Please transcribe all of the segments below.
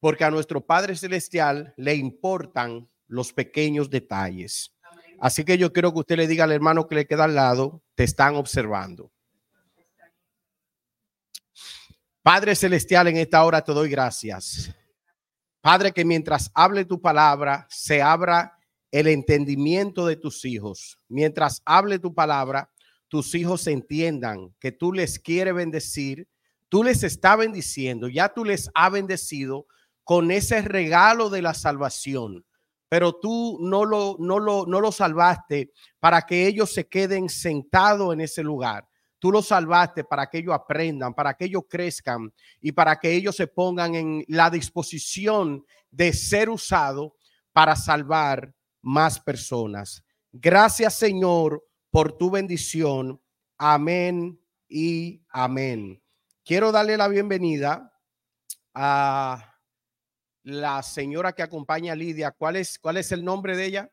porque a nuestro Padre Celestial le importan los pequeños detalles. Así que yo quiero que usted le diga al hermano que le queda al lado, te están observando. Padre Celestial, en esta hora te doy gracias. Padre, que mientras hable tu palabra, se abra el entendimiento de tus hijos. Mientras hable tu palabra, tus hijos entiendan que tú les quieres bendecir, tú les está bendiciendo, ya tú les ha bendecido con ese regalo de la salvación pero tú no lo, no lo, no lo salvaste para que ellos se queden sentados en ese lugar. Tú lo salvaste para que ellos aprendan, para que ellos crezcan y para que ellos se pongan en la disposición de ser usado para salvar más personas. Gracias Señor por tu bendición. Amén y amén. Quiero darle la bienvenida a la señora que acompaña a Lidia. ¿Cuál es, cuál es el nombre de ella?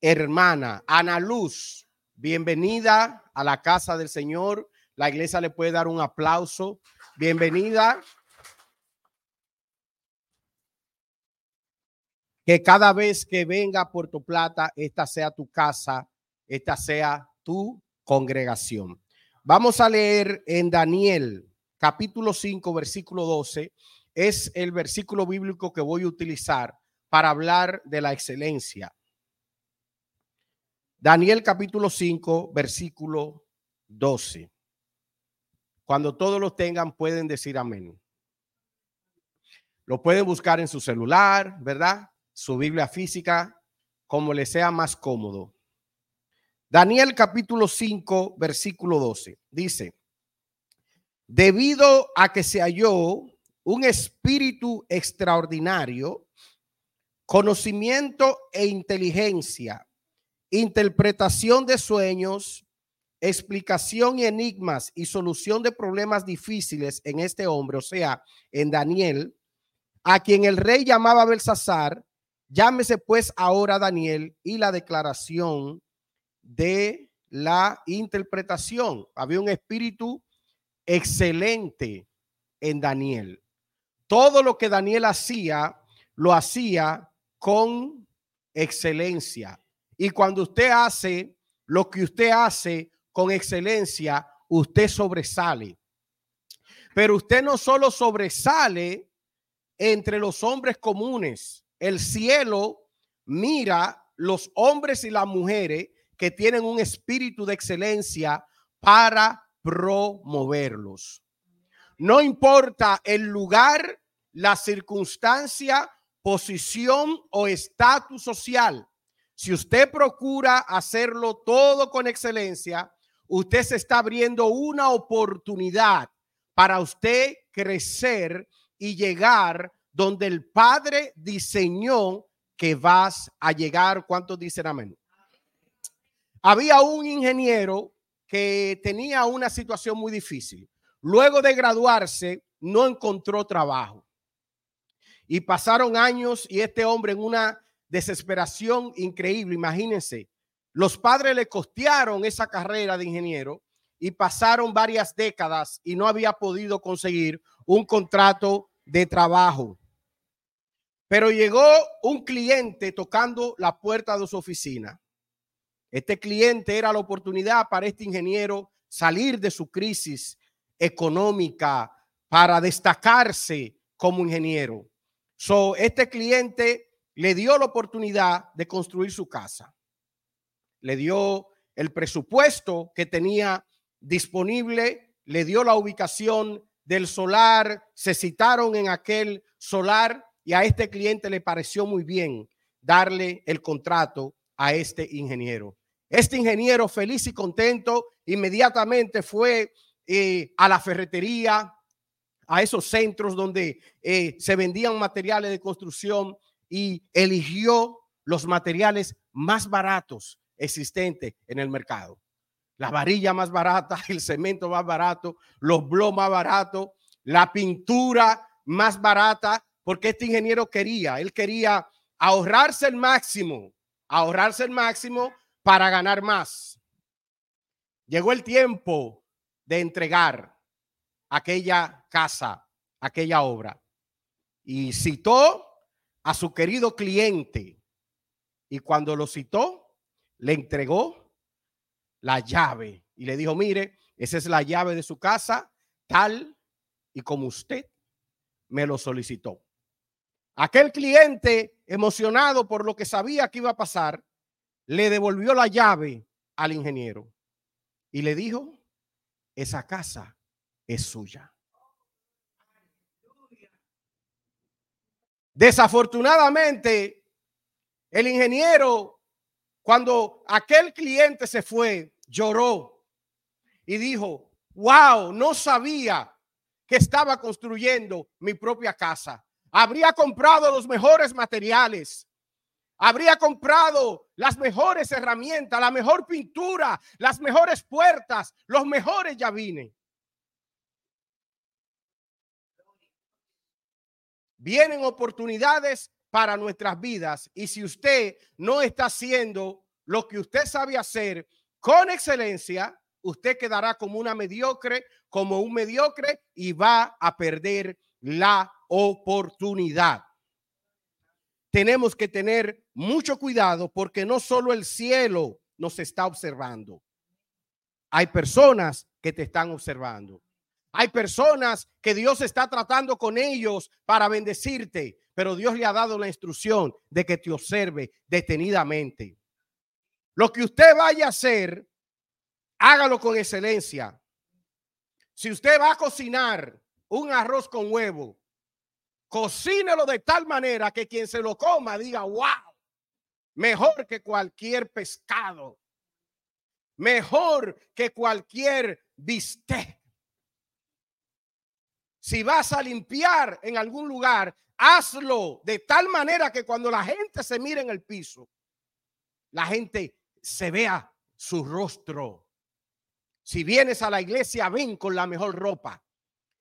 Hermana Ana Luz. Bienvenida a la casa del Señor. La iglesia le puede dar un aplauso. Bienvenida. Que cada vez que venga a Puerto Plata, esta sea tu casa, esta sea tu congregación. Vamos a leer en Daniel capítulo 5, versículo 12 es el versículo bíblico que voy a utilizar para hablar de la excelencia. Daniel capítulo 5, versículo 12. Cuando todos lo tengan, pueden decir amén. Lo pueden buscar en su celular, ¿verdad? Su Biblia física, como les sea más cómodo. Daniel capítulo 5, versículo 12. Dice, debido a que se halló un espíritu extraordinario, conocimiento e inteligencia, interpretación de sueños, explicación y enigmas y solución de problemas difíciles en este hombre, o sea, en Daniel, a quien el rey llamaba Belsasar, llámese pues ahora Daniel y la declaración de la interpretación. Había un espíritu excelente en Daniel todo lo que Daniel hacía, lo hacía con excelencia. Y cuando usted hace lo que usted hace con excelencia, usted sobresale. Pero usted no solo sobresale entre los hombres comunes. El cielo mira los hombres y las mujeres que tienen un espíritu de excelencia para promoverlos. No importa el lugar la circunstancia, posición o estatus social. Si usted procura hacerlo todo con excelencia, usted se está abriendo una oportunidad para usted crecer y llegar donde el Padre diseñó que vas a llegar. ¿Cuántos dicen amén? Había un ingeniero que tenía una situación muy difícil. Luego de graduarse, no encontró trabajo. Y pasaron años y este hombre en una desesperación increíble, imagínense, los padres le costearon esa carrera de ingeniero y pasaron varias décadas y no había podido conseguir un contrato de trabajo. Pero llegó un cliente tocando la puerta de su oficina. Este cliente era la oportunidad para este ingeniero salir de su crisis económica para destacarse como ingeniero. So, este cliente le dio la oportunidad de construir su casa. Le dio el presupuesto que tenía disponible, le dio la ubicación del solar, se citaron en aquel solar y a este cliente le pareció muy bien darle el contrato a este ingeniero. Este ingeniero feliz y contento inmediatamente fue eh, a la ferretería, a esos centros donde eh, se vendían materiales de construcción y eligió los materiales más baratos existentes en el mercado. La varilla más barata, el cemento más barato, los blogs más baratos, la pintura más barata, porque este ingeniero quería, él quería ahorrarse el máximo, ahorrarse el máximo para ganar más. Llegó el tiempo de entregar aquella casa, aquella obra. y citó a su querido cliente. Y cuando lo citó, le entregó la llave y le dijo, mire, esa es la llave de su casa, tal y como usted me lo solicitó. Aquel cliente, emocionado por lo que sabía que iba a pasar, le devolvió la llave al ingeniero y le dijo, esa casa es suya. Desafortunadamente, el ingeniero, cuando aquel cliente se fue, lloró y dijo, wow, no sabía que estaba construyendo mi propia casa. Habría comprado los mejores materiales. Habría comprado las mejores herramientas, la mejor pintura, las mejores puertas, los mejores llavines. Vienen oportunidades para nuestras vidas y si usted no está haciendo lo que usted sabe hacer con excelencia, usted quedará como una mediocre, como un mediocre y va a perder la oportunidad. Tenemos que tener mucho cuidado porque no solo el cielo nos está observando. Hay personas que te están observando. Hay personas que Dios está tratando con ellos para bendecirte, pero Dios le ha dado la instrucción de que te observe detenidamente. Lo que usted vaya a hacer, hágalo con excelencia. Si usted va a cocinar un arroz con huevo, cocínelo de tal manera que quien se lo coma diga, wow, mejor que cualquier pescado, mejor que cualquier bistec. Si vas a limpiar en algún lugar, hazlo de tal manera que cuando la gente se mire en el piso, la gente se vea su rostro. Si vienes a la iglesia, ven con la mejor ropa.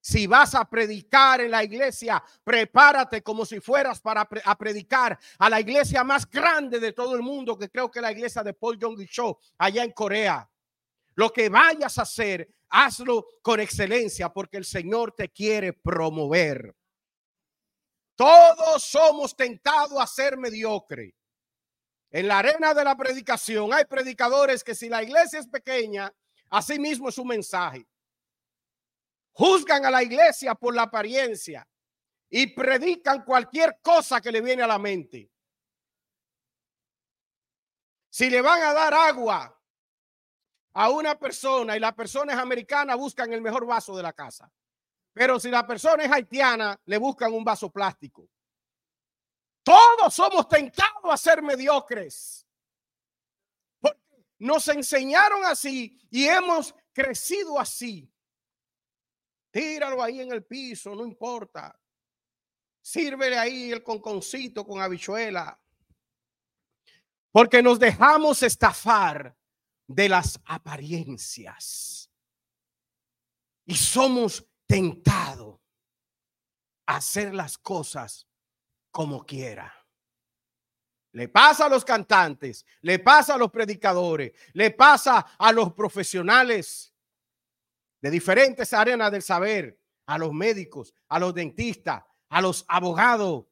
Si vas a predicar en la iglesia, prepárate como si fueras para predicar a la iglesia más grande de todo el mundo, que creo que es la iglesia de Paul Jong Cho allá en Corea. Lo que vayas a hacer, hazlo con excelencia porque el Señor te quiere promover. Todos somos tentados a ser mediocre. En la arena de la predicación hay predicadores que si la iglesia es pequeña, así mismo es su mensaje. Juzgan a la iglesia por la apariencia y predican cualquier cosa que le viene a la mente. Si le van a dar agua a una persona y la persona es americana, buscan el mejor vaso de la casa. Pero si la persona es haitiana, le buscan un vaso plástico. Todos somos tentados a ser mediocres. Porque nos enseñaron así y hemos crecido así. Tíralo ahí en el piso, no importa. Sírvele ahí el conconcito con habichuela. Porque nos dejamos estafar de las apariencias. Y somos tentados a hacer las cosas como quiera. Le pasa a los cantantes, le pasa a los predicadores, le pasa a los profesionales de diferentes arenas del saber, a los médicos, a los dentistas, a los abogados.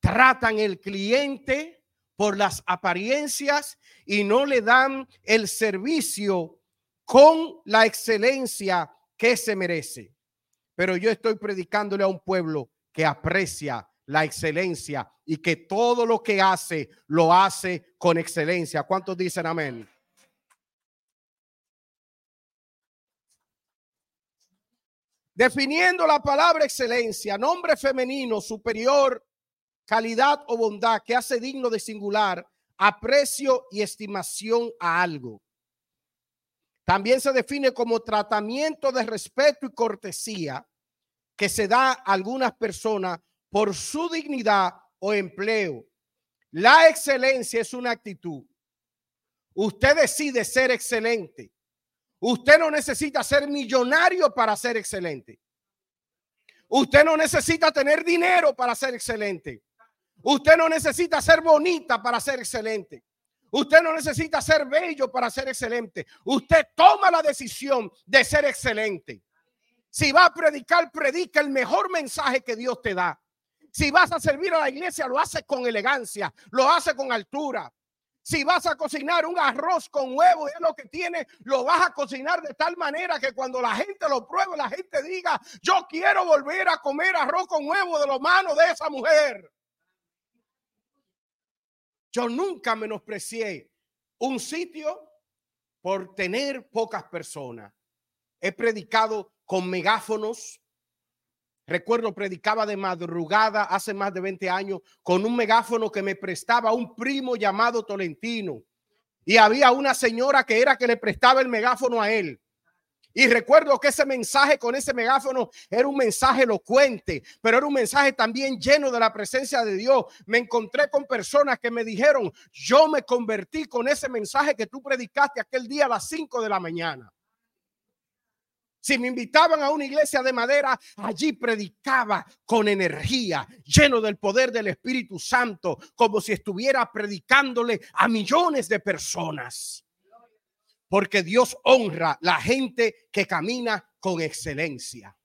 Tratan el cliente por las apariencias y no le dan el servicio con la excelencia que se merece. Pero yo estoy predicándole a un pueblo que aprecia la excelencia y que todo lo que hace lo hace con excelencia. ¿Cuántos dicen amén? Definiendo la palabra excelencia, nombre femenino superior calidad o bondad que hace digno de singular aprecio y estimación a algo. También se define como tratamiento de respeto y cortesía que se da a algunas personas por su dignidad o empleo. La excelencia es una actitud. Usted decide ser excelente. Usted no necesita ser millonario para ser excelente. Usted no necesita tener dinero para ser excelente. Usted no necesita ser bonita para ser excelente. Usted no necesita ser bello para ser excelente. Usted toma la decisión de ser excelente. Si va a predicar, predica el mejor mensaje que Dios te da. Si vas a servir a la iglesia, lo haces con elegancia, lo haces con altura. Si vas a cocinar un arroz con huevo, es lo que tiene, lo vas a cocinar de tal manera que cuando la gente lo pruebe, la gente diga, yo quiero volver a comer arroz con huevo de los manos de esa mujer. Yo nunca menosprecié un sitio por tener pocas personas. He predicado con megáfonos, Recuerdo, predicaba de madrugada hace más de 20 años con un megáfono que me prestaba un primo llamado Tolentino. Y había una señora que era que le prestaba el megáfono a él. Y recuerdo que ese mensaje con ese megáfono era un mensaje elocuente, pero era un mensaje también lleno de la presencia de Dios. Me encontré con personas que me dijeron, yo me convertí con ese mensaje que tú predicaste aquel día a las 5 de la mañana. Si me invitaban a una iglesia de madera, allí predicaba con energía, lleno del poder del Espíritu Santo, como si estuviera predicándole a millones de personas. Porque Dios honra la gente que camina con excelencia.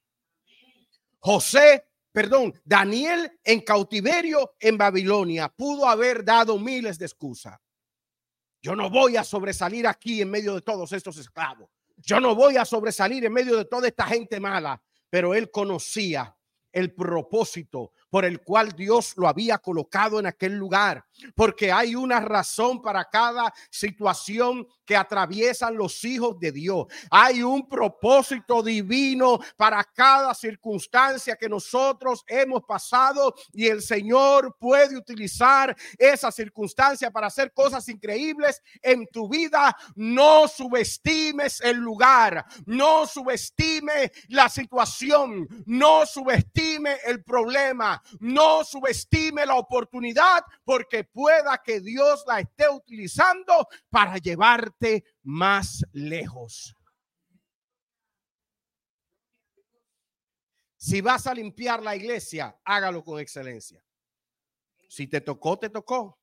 José, perdón, Daniel en cautiverio en Babilonia pudo haber dado miles de excusas. Yo no voy a sobresalir aquí en medio de todos estos esclavos. Yo no voy a sobresalir en medio de toda esta gente mala, pero él conocía el propósito por el cual Dios lo había colocado en aquel lugar, porque hay una razón para cada situación que atraviesan los hijos de Dios. Hay un propósito divino para cada circunstancia que nosotros hemos pasado y el Señor puede utilizar esa circunstancia para hacer cosas increíbles en tu vida. No subestimes el lugar, no subestime la situación, no subestime el problema no subestime la oportunidad porque pueda que Dios la esté utilizando para más lejos. Si vas a limpiar la iglesia, hágalo con excelencia. Si te tocó, te tocó.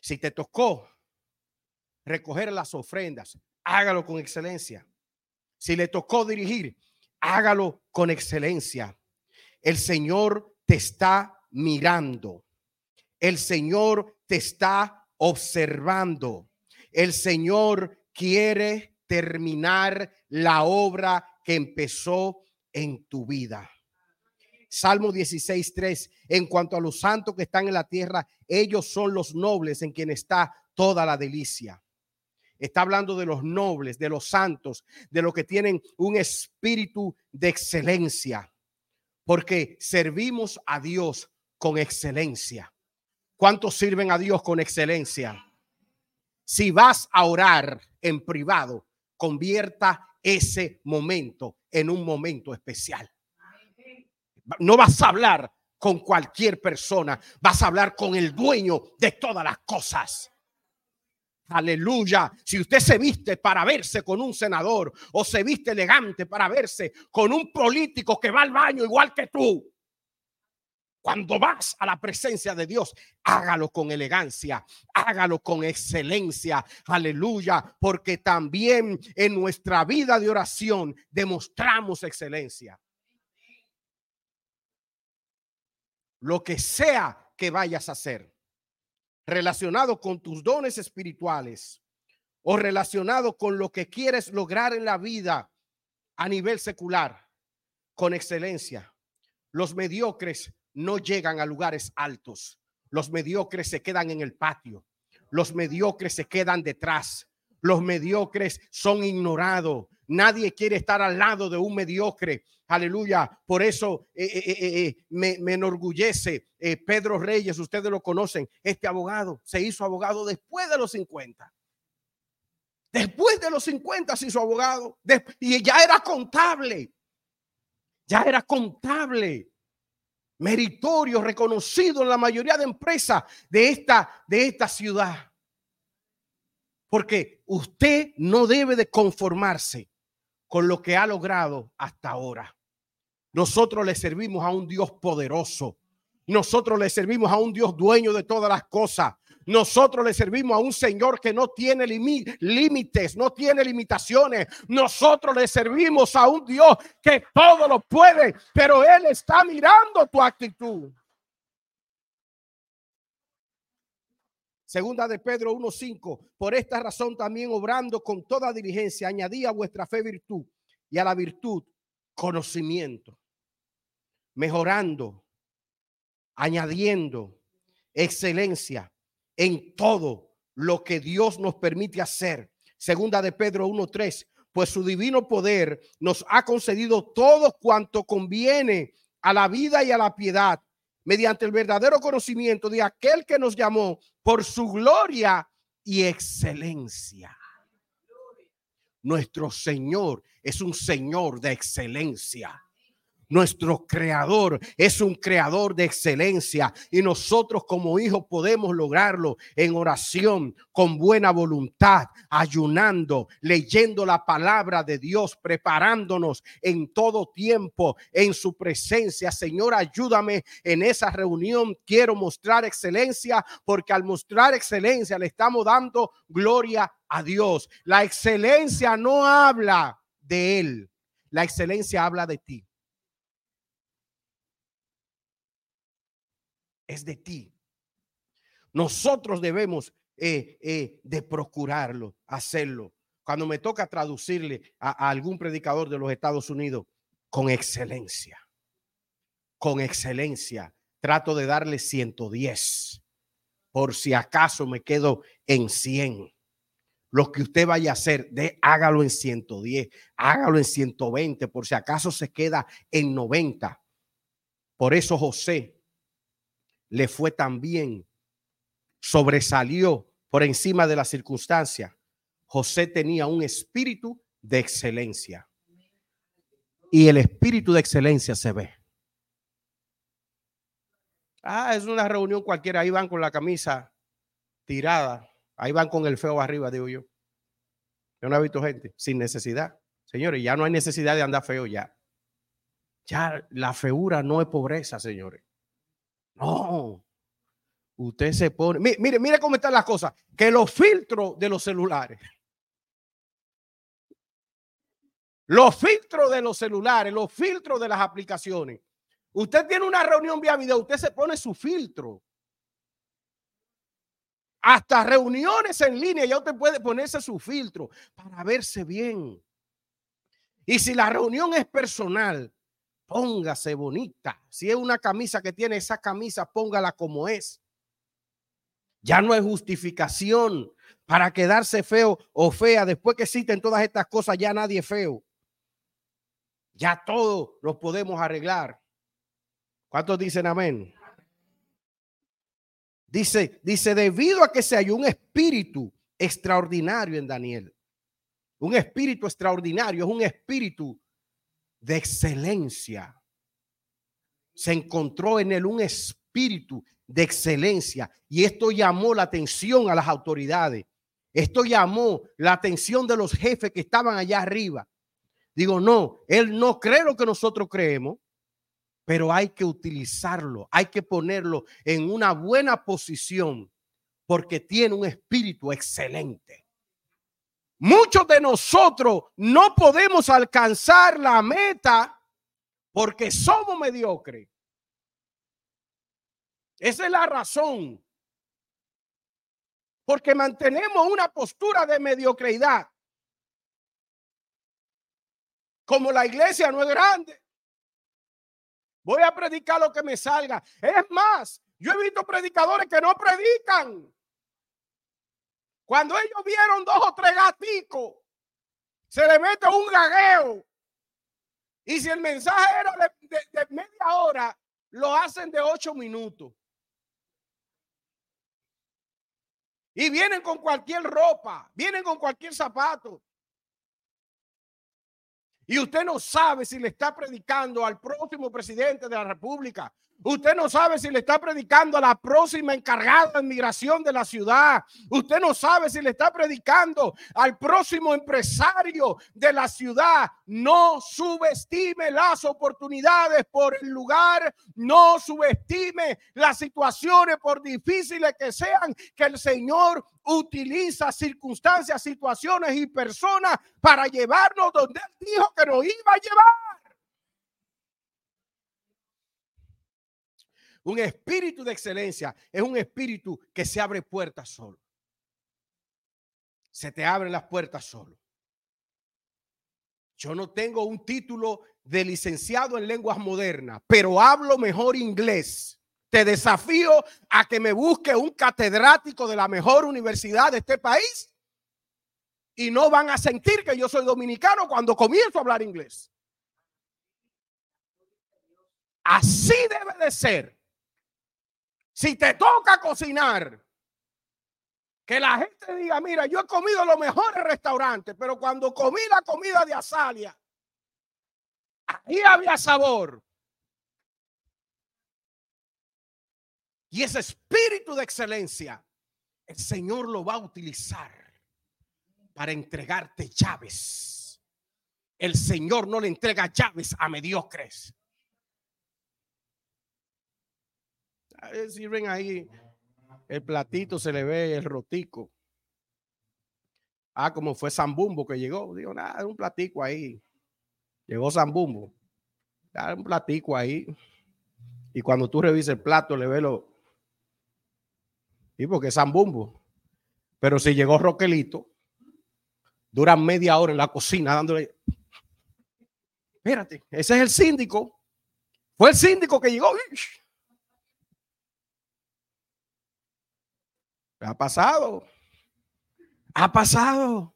Si te tocó recoger las ofrendas, hágalo con excelencia. Si le tocó dirigir, hágalo con excelencia. El Señor te está mirando. El Señor te está observando. El Señor quiere terminar la obra que empezó en tu vida. Salmo 16.3, en cuanto a los santos que están en la tierra, ellos son los nobles en quien está toda la delicia. Está hablando de los nobles, de los santos, de los que tienen un espíritu de excelencia porque servimos a Dios con excelencia. ¿Cuántos sirven a Dios con excelencia? Si vas a orar en privado, convierta ese momento en un momento especial. No vas a hablar con cualquier persona, vas a hablar con el dueño de todas las cosas. Aleluya. Si usted se viste para verse con un senador o se viste elegante para verse con un político que va al baño igual que tú, cuando vas a la presencia de Dios, hágalo con elegancia, hágalo con excelencia. Aleluya. Porque también en nuestra vida de oración demostramos excelencia. Lo que sea que vayas a hacer relacionado con tus dones espirituales o relacionado con lo que quieres lograr en la vida a nivel secular, con excelencia. Los mediocres no llegan a lugares altos. Los mediocres se quedan en el patio. Los mediocres se quedan detrás. Los mediocres son ignorados. Nadie quiere estar al lado de un mediocre. Aleluya. Por eso eh, eh, eh, me, enorgullece Pedro Reyes, ustedes lo conocen, este abogado se hizo abogado después de los 50. Después de los 50 se hizo abogado y ya era contable. Ya era contable. Meritorio, reconocido en la mayoría de empresas de esta, de esta ciudad. Porque usted no debe de conformarse con lo que ha logrado hasta ahora. Nosotros le servimos a un Dios poderoso. Nosotros le servimos a un Dios dueño de todas las cosas. Nosotros le servimos a un Señor que no tiene límites, no tiene limitaciones. Nosotros le servimos a un Dios que todo lo puede, pero Él está mirando tu actitud. Segunda de Pedro 1.5. Por esta razón también obrando con toda diligencia, añadí a vuestra fe virtud y a la virtud conocimiento. Mejorando, añadiendo excelencia en todo lo que Dios nos permite hacer. Segunda de Pedro 1.3. Pues su divino poder nos ha concedido todo cuanto conviene a la vida y a la piedad mediante el verdadero conocimiento de aquel que nos llamó por su gloria y excelencia. Nuestro Señor es un Señor de excelencia. Nuestro creador es un creador de excelencia y nosotros como hijos podemos lograrlo en oración, con buena voluntad, ayunando, leyendo la palabra de Dios, preparándonos en todo tiempo en su presencia. Señor, ayúdame en esa reunión. Quiero mostrar excelencia porque al mostrar excelencia le estamos dando gloria a Dios. La excelencia no habla de Él, la excelencia habla de ti. Es de ti. Nosotros debemos eh, eh, de procurarlo, hacerlo. Cuando me toca traducirle a, algún predicador de los Estados Unidos, con excelencia, con excelencia, trato de darle 110. Por si acaso me quedo en 100 lo que usted vaya a hacer, de, hágalo en 110, hágalo en 120, por si acaso se queda en 90. Por eso José le fue tan bien, sobresalió por encima de la circunstancia. José tenía un espíritu de excelencia. Y el espíritu de excelencia se ve. Ah, es una reunión cualquiera. Ahí van con la camisa tirada. Ahí van con el feo arriba, digo yo. Yo no he visto gente sin necesidad. Señores, ya no hay necesidad de andar feo ya. Ya la feura no es pobreza, señores. No. Usted se pone. Mire, mire, cómo están las cosas. Que los filtros de los celulares. Los filtros de los celulares, los filtros de las aplicaciones. Usted tiene una reunión vía video, usted se pone su filtro. Hasta reuniones en línea, ya usted puede ponerse su filtro para verse bien. Y si la reunión es personal, póngase bonita. Si es una camisa que tiene esa camisa, póngala como es. Ya no hay justificación para quedarse feo o fea. Después que existen todas estas cosas, ya nadie es feo. Ya todo lo podemos arreglar. ¿Cuántos dicen amén? Dice, dice, debido a que se halló un espíritu extraordinario en Daniel. Un espíritu extraordinario, es un espíritu de excelencia. Se encontró en él un espíritu de excelencia y esto llamó la atención a las autoridades. Esto llamó la atención de los jefes que estaban allá arriba. Digo, no, él no cree lo que nosotros creemos, pero hay que utilizarlo, hay que ponerlo en una buena posición porque tiene un espíritu excelente. Muchos de nosotros no podemos alcanzar la meta porque somos mediocres. Esa es la razón. Porque mantenemos una postura de mediocridad. Como la iglesia no es grande, voy a predicar lo que me salga. Es más, yo he visto predicadores que no predican. Cuando ellos vieron dos o tres gaticos, se le mete un gagueo. Y si el mensaje era de, media hora, lo hacen de ocho minutos. Y vienen con cualquier ropa, vienen con cualquier zapato. Y usted no sabe si le está predicando al próximo presidente de la República, Usted no sabe si le está predicando a la próxima encargada de migración de la ciudad. Usted no sabe si le está predicando al próximo empresario de la ciudad. No subestime las oportunidades por el lugar. No subestime las situaciones por difíciles que sean que el Señor utiliza circunstancias, situaciones y personas para llevarnos donde Él dijo que nos iba a llevar. Un espíritu de excelencia es un espíritu que se abre puertas solo. Se te abren las puertas solo. Yo no tengo un título de licenciado en lenguas modernas, pero hablo mejor inglés. Te desafío a que me busque un catedrático de la mejor universidad de este país y no van a sentir que yo soy dominicano cuando comienzo a hablar inglés. Así debe de ser. Si te toca cocinar, que la gente diga, mira, yo he comido los mejores restaurantes, pero cuando comí la comida de Asalia, ahí había sabor. Y ese espíritu de excelencia, el Señor lo va a utilizar para entregarte llaves. El Señor no le entrega llaves a mediocres. Sirven ahí el platito, se le ve el rotico. Ah, como fue Zambumbo que llegó. Digo, nada, un platico ahí. Llegó Zambumbo. Da un platico ahí. Y cuando tú revisas el plato, le ves lo. Y porque es Zambumbo. Pero si llegó Roquelito, duran media hora en la cocina dándole. Espérate, ese es el síndico. Fue el síndico que llegó. Ha pasado. Ha pasado.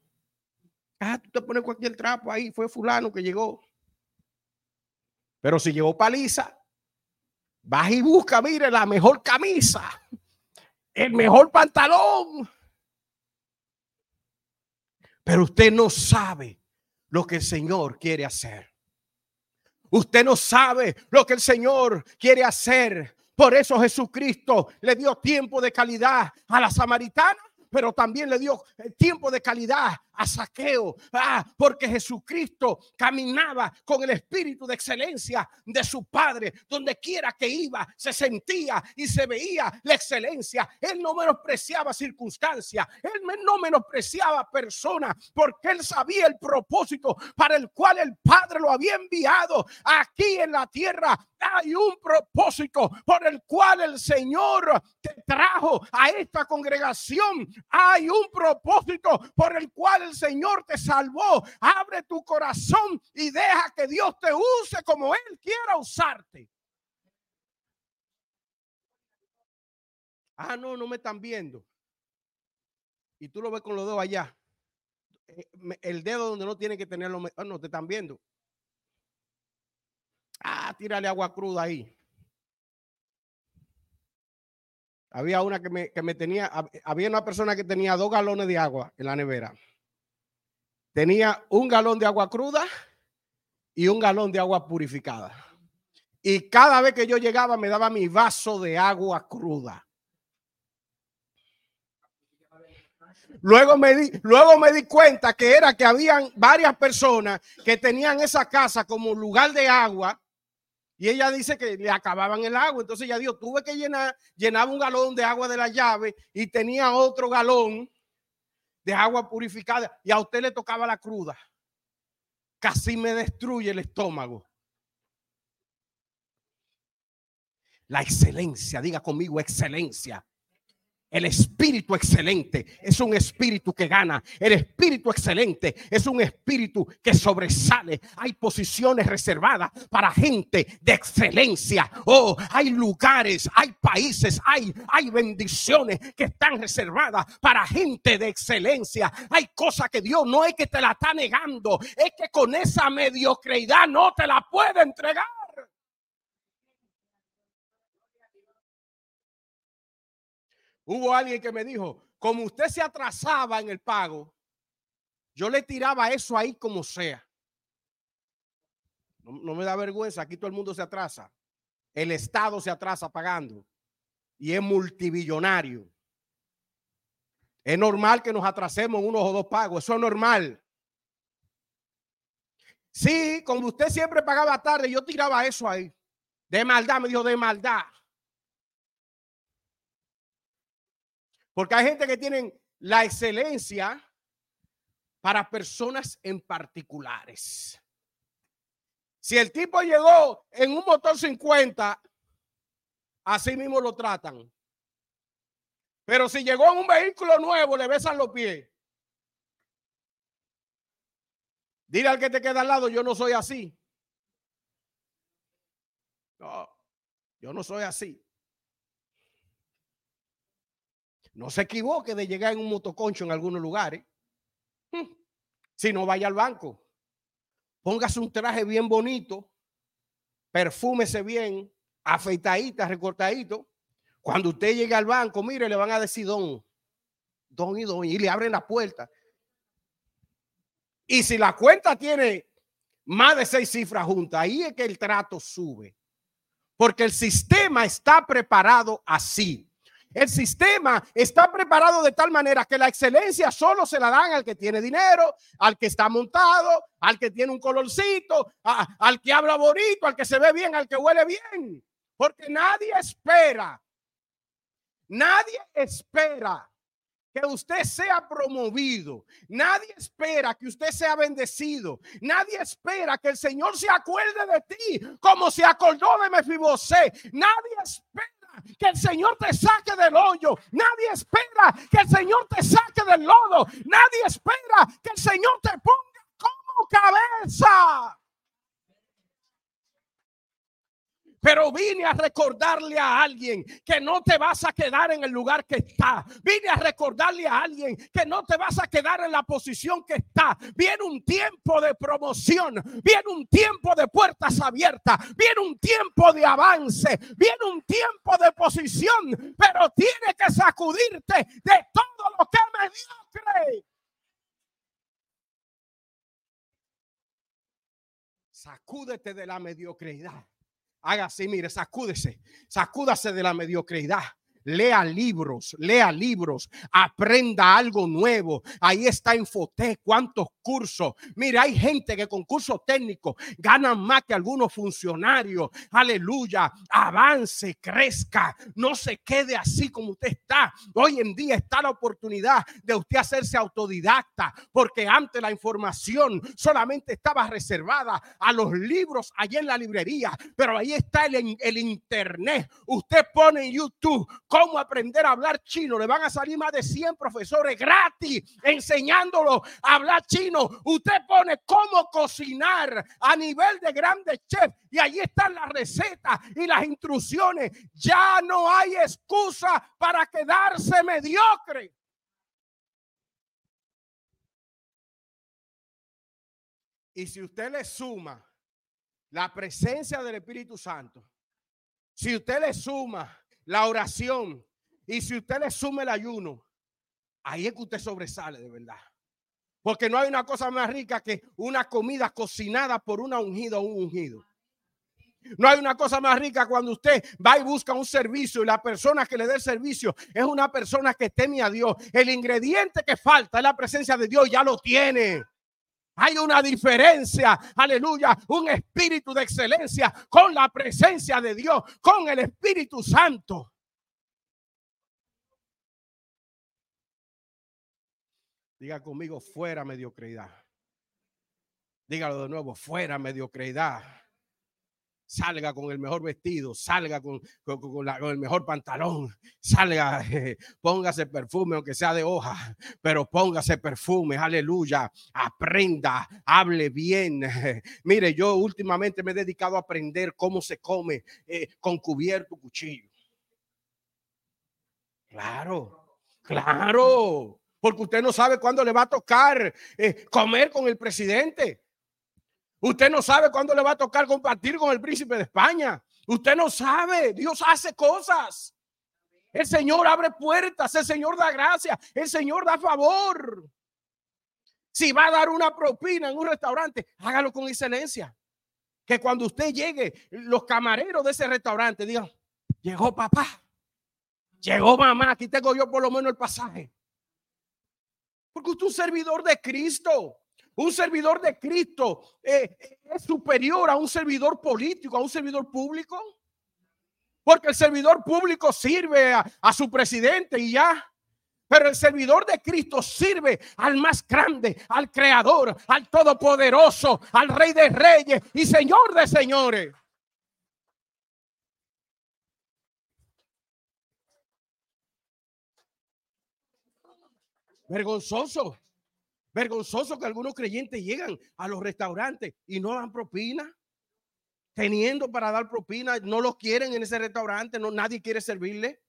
Ah, tú te pones cualquier trapo ahí. Fue fulano que llegó. Pero si llegó paliza, vas y busca, mire, la mejor camisa, el mejor pantalón. Pero usted no sabe lo que el Señor quiere hacer. Usted no sabe lo que el Señor quiere hacer. Por eso Jesucristo le dio tiempo de calidad a la samaritana, pero también le dio eh, tiempo de calidad a saqueo. Ah, porque Jesucristo caminaba con el espíritu de excelencia de su Padre. Donde quiera que iba, se sentía y se veía la excelencia. Él no menospreciaba circunstancias. Él no menospreciaba personas porque él sabía el propósito para el cual el Padre lo había enviado aquí en la tierra. Hay un propósito por el cual el Señor te trajo a esta congregación. Hay un propósito por el cual el Señor te salvó. Abre tu corazón y deja que Dios te use como Él quiera usarte. Ah, no, no me están viendo. Y tú lo ves con los dedos allá. Eh, el dedo donde no tiene que tenerlo. Ah, no, te están viendo. Ah, tírale agua cruda ahí. Había una que me, que me tenía, había una persona que tenía dos galones de agua en la nevera tenía un galón de agua cruda y un galón de agua purificada. Y cada vez que yo llegaba me daba mi vaso de agua cruda. Luego me di, luego me di cuenta que era que habían varias personas que tenían esa casa como lugar de agua y ella dice que le acababan el agua. Entonces ella dijo, tuve que llenar, llenaba un galón de agua de la llave y tenía otro galón de agua purificada y a usted le tocaba la cruda. Casi me destruye el estómago. La excelencia, diga conmigo excelencia. El espíritu excelente es un espíritu que gana. El espíritu excelente es un espíritu que sobresale. Hay posiciones reservadas para gente de excelencia. Oh, hay lugares, hay países, hay, hay bendiciones que están reservadas para gente de excelencia. Hay cosas que Dios no es que te la está negando, es que con esa mediocridad no te la puede entregar. Hubo alguien que me dijo, como usted se atrasaba en el pago, yo le tiraba eso ahí como sea. no, me da vergüenza, aquí todo el mundo se atrasa. El Estado se atrasa pagando y es multibillonario. Es normal que nos atrasemos unos o dos pagos, eso es normal. Sí, como usted siempre pagaba tarde, yo tiraba eso ahí. De maldad, me dijo, de maldad. Porque hay gente que tienen la excelencia para personas en particulares. Si el tipo llegó en un motor 50, así mismo lo tratan. Pero si llegó en un vehículo nuevo, le besan los pies. Dile al que te queda al lado, yo no soy así. No, yo no soy así. No se equivoque de llegar en un motoconcho en algunos lugares. Hmm. Si no vaya al banco. Póngase un traje bien bonito, perfúmese bien, afeitadita, recortadito. Cuando usted llegue al banco, mire, le van a decir don, don y don, y le abren la puerta. Y si la cuenta tiene más de seis cifras juntas, ahí es que el trato sube. Porque el sistema está preparado así. El sistema está preparado de tal manera que la excelencia solo se la dan al que tiene dinero, al que está montado, al que tiene un colorcito, al que habla bonito, al que se ve bien, al que huele bien. Porque nadie espera, nadie espera que usted sea promovido. Nadie espera que usted sea bendecido. Nadie espera que el Señor se acuerde de ti como se acordó de Mefibosé. Nadie espera que el Señor te saque del hoyo. Nadie espera que el Señor te saque del lodo. Nadie espera que el Señor te ponga como cabeza. Pero vine a recordarle a alguien que no te vas a quedar en el lugar que está. Vine a recordarle a alguien que no te vas a quedar en la posición que está. Viene un tiempo de promoción. Viene un tiempo de puertas abiertas. Viene un tiempo de avance. Viene un tiempo de posición. Pero tiene que sacudirte de todo lo que es mediocre. Sacúdete de la mediocridad. Haga así, mire, sacúdese, sacúdase de la mediocridad lea libros, lea libros, aprenda algo nuevo. Ahí está Infotec, cuántos cursos. Mira, hay gente que con cursos técnicos ganan más que algunos funcionarios. Aleluya, avance, crezca, no se quede así como usted está. Hoy en día está la oportunidad de usted hacerse autodidacta, porque antes la información solamente estaba reservada a los libros allí en la librería, pero ahí está el, el internet. Usted pone en YouTube cómo aprender a hablar chino. Le van a salir más de 100 profesores gratis enseñándolo a hablar chino. Usted pone cómo cocinar a nivel de grandes chefs y allí están las recetas y las instrucciones. Ya no hay excusa para quedarse mediocre. Y si usted le suma la presencia del Espíritu Santo, si usted le suma la oración, y si usted le sume el ayuno, ahí es que usted sobresale de verdad. Porque no hay una cosa más rica que una comida cocinada por una ungida o un ungido. No hay una cosa más rica cuando usted va y busca un servicio y la persona que le dé el servicio es una persona que teme a Dios. El ingrediente que falta es la presencia de Dios, ya lo tiene. Hay una diferencia, aleluya, un espíritu de excelencia con la presencia de Dios, con el Espíritu Santo. Diga conmigo, fuera mediocridad. Dígalo de nuevo, fuera mediocridad. Salga con el mejor vestido, salga con, el mejor pantalón, salga, póngase perfume, aunque sea de hoja, pero póngase perfume, aleluya, aprenda, hable bien. Mire, yo últimamente me he dedicado a aprender cómo se come eh, con cubierto cuchillo. Claro, claro, porque usted no sabe cuándo le va a tocar eh, comer con el presidente. Usted no sabe cuándo le va a tocar compartir con el príncipe de España. Usted no sabe. Dios hace cosas. El Señor abre puertas. El Señor da gracia. El Señor da favor. Si va a dar una propina en un restaurante, hágalo con excelencia. que cuando usted llegue, los camareros de ese restaurante digan, llegó papá, llegó mamá, aquí tengo yo por lo menos el pasaje. Porque usted es un servidor de Cristo. Un servidor de Cristo eh, es superior a un servidor político, a un servidor público. Porque el servidor público sirve a, a su presidente y ya. Pero el servidor de Cristo sirve al más grande, al creador, al todopoderoso, al rey de reyes y señor de señores. Vergonzoso, vergonzoso que algunos creyentes llegan a los restaurantes y no dan propina. Teniendo para dar propina, no lo quieren en ese restaurante, no nadie quiere servirle.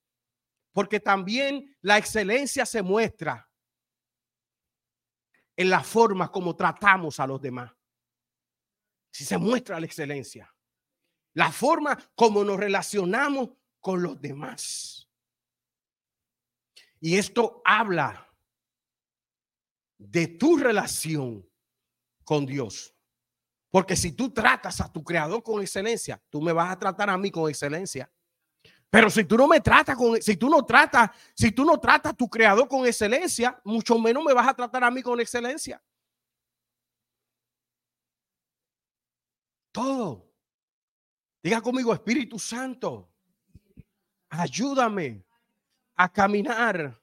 Porque también la excelencia se muestra en la forma como tratamos a los demás. Si se muestra la excelencia. La forma como nos relacionamos con los demás. Y esto habla de tu relación con Dios. Porque si tú tratas a tu creador con excelencia, tú me vas a tratar a mí con excelencia. Pero si tú no me tratas con, si tú no tratas, si tú no tratas a tu creador con excelencia, mucho menos me vas a tratar a mí con excelencia. Todo. Diga conmigo, Espíritu Santo, ayúdame a caminar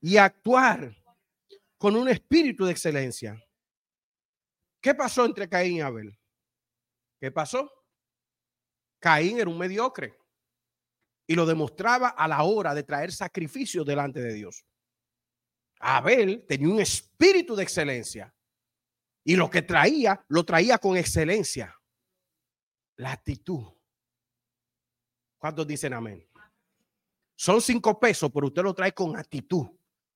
y a actuar con un espíritu de excelencia. ¿Qué pasó entre Caín y Abel? ¿Qué pasó? Caín era un mediocre y lo demostraba a la hora de traer sacrificios delante de Dios. Abel tenía un espíritu de excelencia y lo que traía, lo traía con excelencia. La actitud. ¿Cuántos dicen amén? Son cinco pesos, pero usted lo trae con actitud,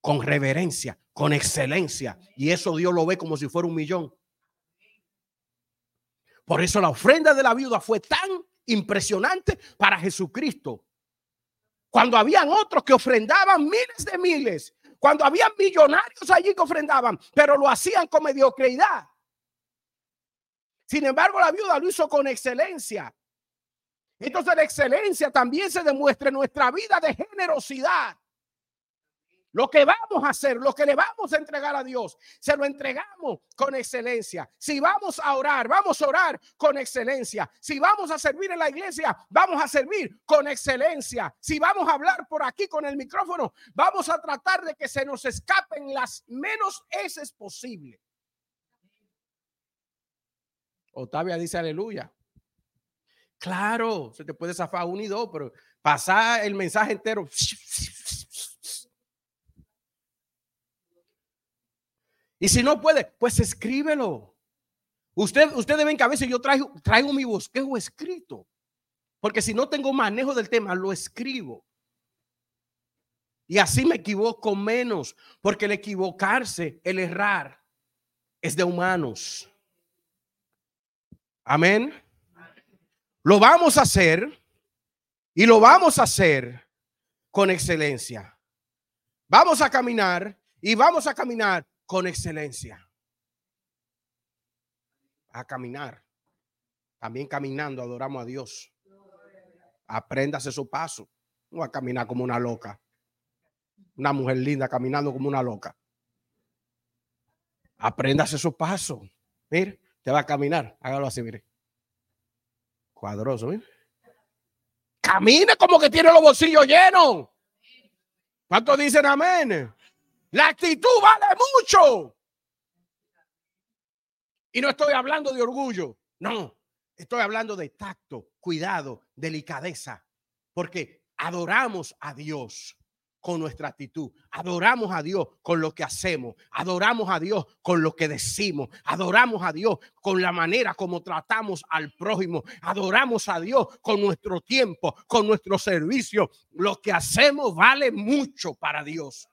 con reverencia, con excelencia. Y eso Dios lo ve como si fuera un millón. Por eso la ofrenda de la viuda fue tan impresionante para Jesucristo cuando habían otros que ofrendaban miles de miles, cuando habían millonarios allí que ofrendaban, pero lo hacían con mediocridad. Sin embargo, la viuda lo hizo con excelencia. Entonces la excelencia también se demuestra en nuestra vida de generosidad. Lo que vamos a hacer, lo que le vamos a entregar a Dios, se lo entregamos con excelencia. Si vamos a orar, vamos a orar con excelencia. Si vamos a servir en la iglesia, vamos a servir con excelencia. Si vamos a hablar por aquí con el micrófono, vamos a tratar de que se nos escapen las menos heces posible. Otavia dice aleluya. Claro, se te puede zafar un y dos, pero pasar el mensaje entero. Y si no puede, pues escríbelo. Usted, ustedes ven que a veces yo traigo, traigo mi bosquejo escrito. Porque si no tengo manejo del tema, lo escribo. Y así me equivoco menos. Porque el equivocarse, el errar, es de humanos. Amén. Lo vamos a hacer y lo vamos a hacer con excelencia. Vamos a caminar y vamos a caminar con excelencia. A caminar. También caminando adoramos a Dios. Apréndase su paso. No a caminar como una loca. Una mujer linda caminando como una loca. Apréndase su paso. Mire, te va a caminar. Hágalo así, mire. Cuadroso, mire. Camine como que tiene los bolsillos llenos. ¿Cuántos dicen amén? La actitud vale mucho. Y no estoy hablando de orgullo, no, estoy hablando de tacto, cuidado, delicadeza, porque adoramos a Dios con nuestra actitud, adoramos a Dios con lo que hacemos, adoramos a Dios con lo que decimos, adoramos a Dios con la manera como tratamos al prójimo, adoramos a Dios con nuestro tiempo, con nuestro servicio. Lo que hacemos vale mucho para Dios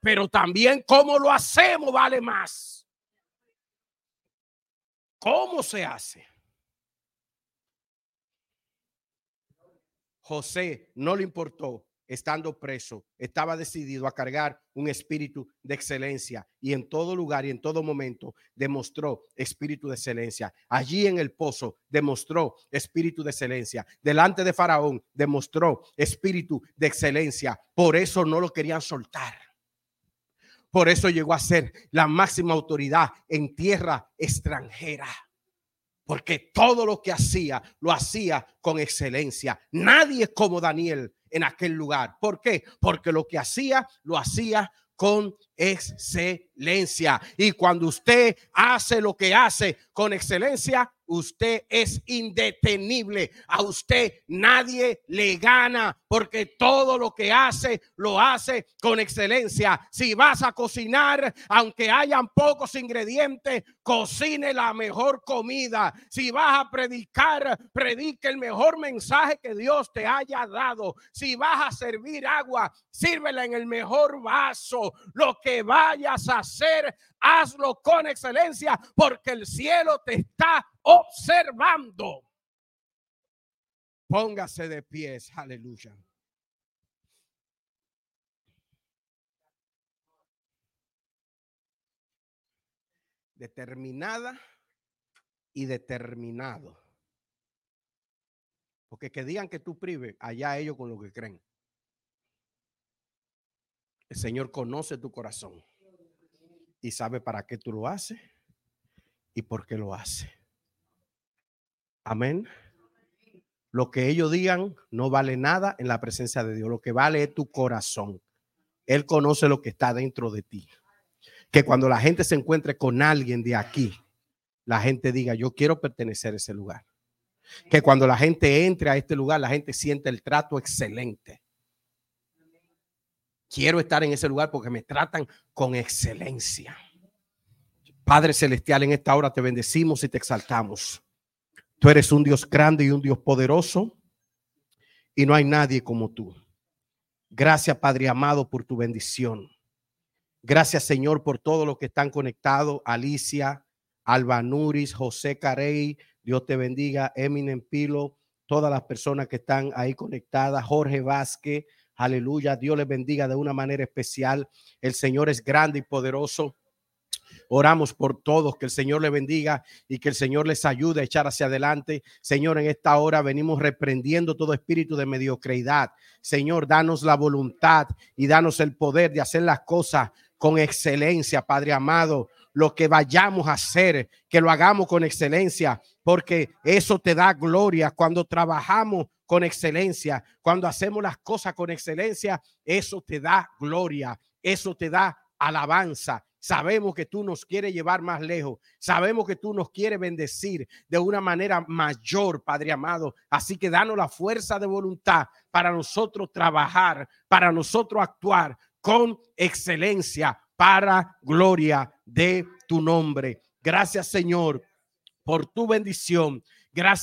pero también cómo lo hacemos vale más. ¿Cómo se hace? José no le importó estando preso, estaba decidido a cargar un espíritu de excelencia y en todo lugar y en todo momento demostró espíritu de excelencia. Allí en el pozo demostró espíritu de excelencia. Delante de Faraón demostró espíritu de excelencia. Por eso no lo querían soltar. Por eso llegó a ser la máxima autoridad en tierra extranjera porque todo lo que hacía lo hacía con excelencia. Nadie como Daniel en aquel lugar. ¿Por qué? Porque lo que hacía lo hacía con excelencia. Y cuando usted hace lo que hace con excelencia, usted es indetenible. A usted nadie le gana porque todo lo que hace lo hace con excelencia. Si vas a cocinar, aunque hayan pocos ingredientes, cocine la mejor comida. Si vas a predicar, predique el mejor mensaje que Dios te haya dado. Si vas a servir agua, sírvela en el mejor vaso. Lo que vayas a hacer, hazlo con excelencia porque el cielo te está observando. Póngase de pies, aleluya. Determinada y determinado. Porque que digan que tú prives, allá ellos con lo que creen. El Señor conoce tu corazón y sabe para qué tú lo haces y por qué lo hace. Amén. Lo que ellos digan no vale nada en la presencia de Dios. Lo que vale es tu corazón. Él conoce lo que está dentro de ti. Que cuando la gente se encuentre con alguien de aquí, la gente diga, yo quiero pertenecer a ese lugar. Que cuando la gente entre a este lugar, la gente siente el trato excelente. Quiero estar en ese lugar porque me tratan con excelencia. Padre Celestial, en esta hora te bendecimos y te exaltamos. Tú eres un Dios grande y un Dios poderoso y no hay nadie como tú. Gracias, Padre amado, por tu bendición. Gracias, Señor, por todo lo que están conectados. Alicia, Alba Nuris, José Carey, Dios te bendiga. Eminem Pilo, todas las personas que están ahí conectadas. Jorge Vázquez, Aleluya. Dios les bendiga de una manera especial. El Señor es grande y poderoso. Oramos por todos, que el Señor les bendiga y que el Señor les ayude a echar hacia adelante. Señor, en esta hora venimos reprendiendo todo espíritu de mediocridad. Señor, danos la voluntad y danos el poder de hacer las cosas con excelencia, Padre amado. Lo que vayamos a hacer, que lo hagamos con excelencia, porque eso te da gloria cuando trabajamos con excelencia. Cuando hacemos las cosas con excelencia, eso te da gloria, eso te da alabanza. Sabemos que tú nos quieres llevar más lejos. Sabemos que tú nos quieres bendecir de una manera mayor, Padre amado. Así que danos la fuerza de voluntad para nosotros trabajar, para nosotros actuar con excelencia para gloria de tu nombre. Gracias, Señor, por tu bendición. Gracias.